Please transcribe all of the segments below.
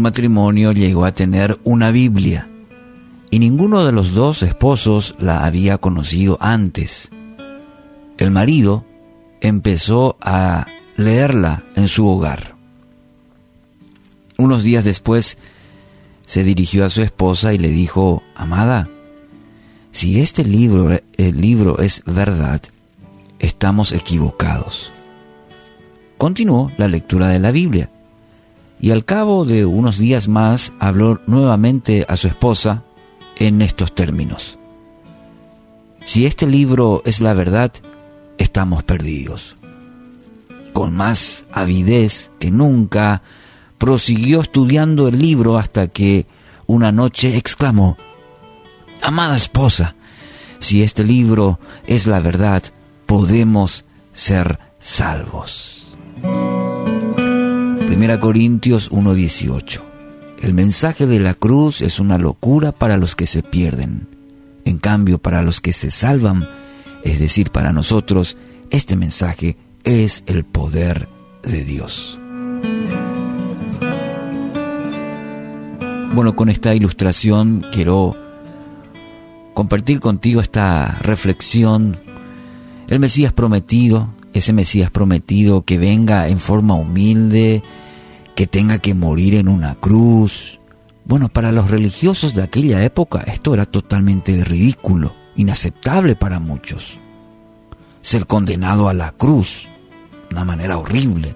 matrimonio llegó a tener una Biblia y ninguno de los dos esposos la había conocido antes. El marido empezó a leerla en su hogar. Unos días después se dirigió a su esposa y le dijo, Amada, si este libro, el libro es verdad, estamos equivocados. Continuó la lectura de la Biblia y al cabo de unos días más habló nuevamente a su esposa en estos términos. Si este libro es la verdad, estamos perdidos. Con más avidez que nunca, prosiguió estudiando el libro hasta que una noche exclamó, Amada esposa, si este libro es la verdad, podemos ser salvos. Primera Corintios 1:18 El mensaje de la cruz es una locura para los que se pierden. En cambio, para los que se salvan, es decir, para nosotros, este mensaje es el poder de Dios. Bueno, con esta ilustración quiero compartir contigo esta reflexión. El Mesías prometido, ese Mesías prometido que venga en forma humilde, que tenga que morir en una cruz. Bueno, para los religiosos de aquella época esto era totalmente ridículo, inaceptable para muchos. Ser condenado a la cruz, una manera horrible.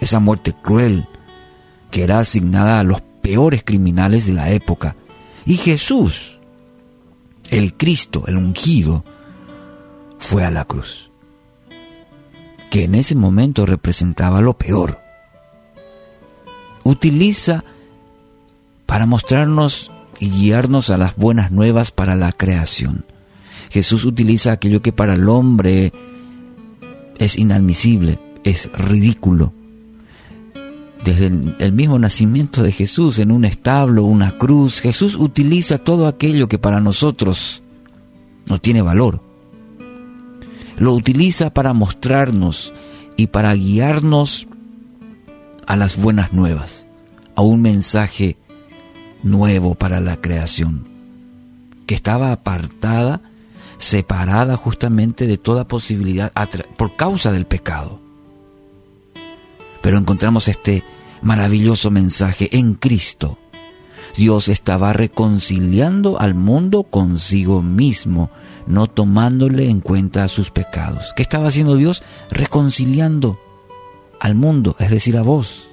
Esa muerte cruel que era asignada a los peores criminales de la época. Y Jesús, el Cristo, el ungido, fue a la cruz, que en ese momento representaba lo peor. Utiliza para mostrarnos y guiarnos a las buenas nuevas para la creación. Jesús utiliza aquello que para el hombre es inadmisible, es ridículo, desde el mismo nacimiento de Jesús en un establo, una cruz, Jesús utiliza todo aquello que para nosotros no tiene valor. Lo utiliza para mostrarnos y para guiarnos a las buenas nuevas, a un mensaje nuevo para la creación, que estaba apartada, separada justamente de toda posibilidad por causa del pecado. Pero encontramos este maravilloso mensaje en Cristo. Dios estaba reconciliando al mundo consigo mismo, no tomándole en cuenta sus pecados. ¿Qué estaba haciendo Dios? Reconciliando al mundo, es decir, a vos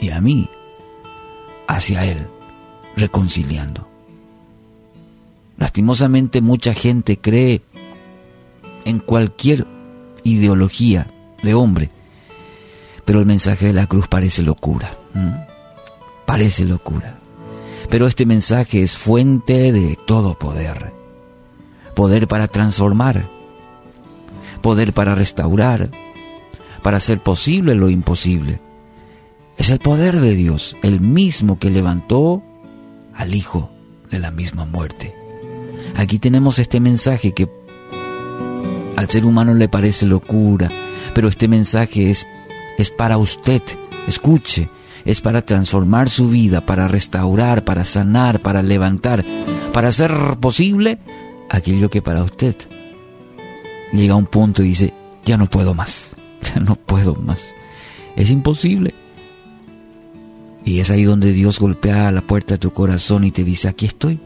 y a mí, hacia Él, reconciliando. Lastimosamente mucha gente cree en cualquier ideología de hombre pero el mensaje de la cruz parece locura. Parece locura. Pero este mensaje es fuente de todo poder. Poder para transformar. Poder para restaurar. Para hacer posible lo imposible. Es el poder de Dios, el mismo que levantó al Hijo de la misma muerte. Aquí tenemos este mensaje que al ser humano le parece locura, pero este mensaje es es para usted. Escuche, es para transformar su vida, para restaurar, para sanar, para levantar, para hacer posible aquello que para usted llega a un punto y dice, ya no puedo más, no puedo más. Es imposible. Y es ahí donde Dios golpea la puerta de tu corazón y te dice, aquí estoy.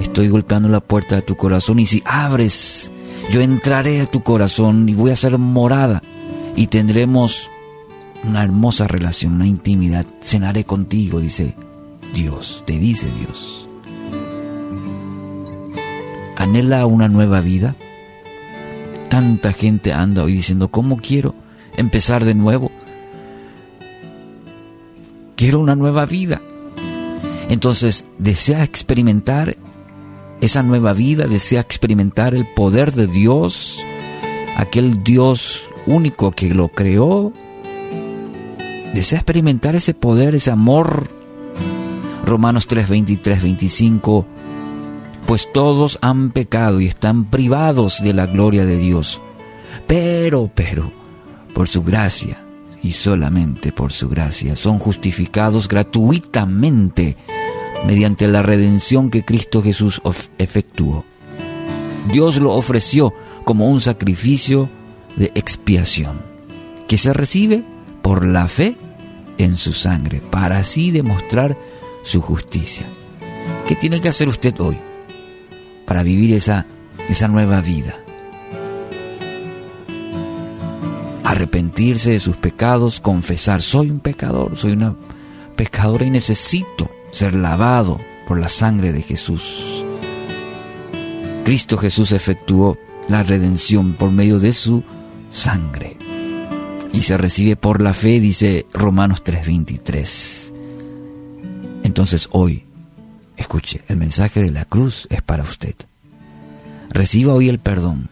Estoy golpeando la puerta de tu corazón y si abres, yo entraré a tu corazón y voy a ser morada y tendremos una hermosa relación, una intimidad. Cenaré contigo, dice Dios, te dice Dios. ¿Anhela una nueva vida? Tanta gente anda hoy diciendo, ¿cómo quiero empezar de nuevo? Quiero una nueva vida. Entonces, desea experimentar esa nueva vida, desea experimentar el poder de Dios, aquel Dios único que lo creó desea experimentar ese poder, ese amor. Romanos 3, 23, 25. Pues todos han pecado y están privados de la gloria de Dios. Pero, pero, por su gracia y solamente por su gracia. Son justificados gratuitamente mediante la redención que Cristo Jesús efectuó. Dios lo ofreció como un sacrificio de expiación, que se recibe por la fe en su sangre, para así demostrar su justicia. ¿Qué tiene que hacer usted hoy para vivir esa, esa nueva vida? Arrepentirse de sus pecados, confesar, soy un pecador, soy una pecadora y necesito ser lavado por la sangre de Jesús. Cristo Jesús efectuó la redención por medio de su sangre y se recibe por la fe, dice Romanos 3:23. Entonces hoy, escuche, el mensaje de la cruz es para usted. Reciba hoy el perdón,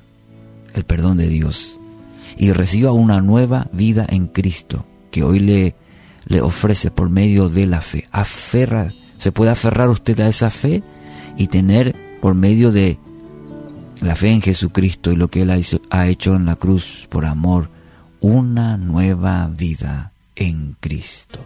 el perdón de Dios, y reciba una nueva vida en Cristo que hoy le, le ofrece por medio de la fe. Aferra, se puede aferrar usted a esa fe y tener por medio de la fe en Jesucristo y lo que Él ha hecho en la cruz por amor, una nueva vida en Cristo.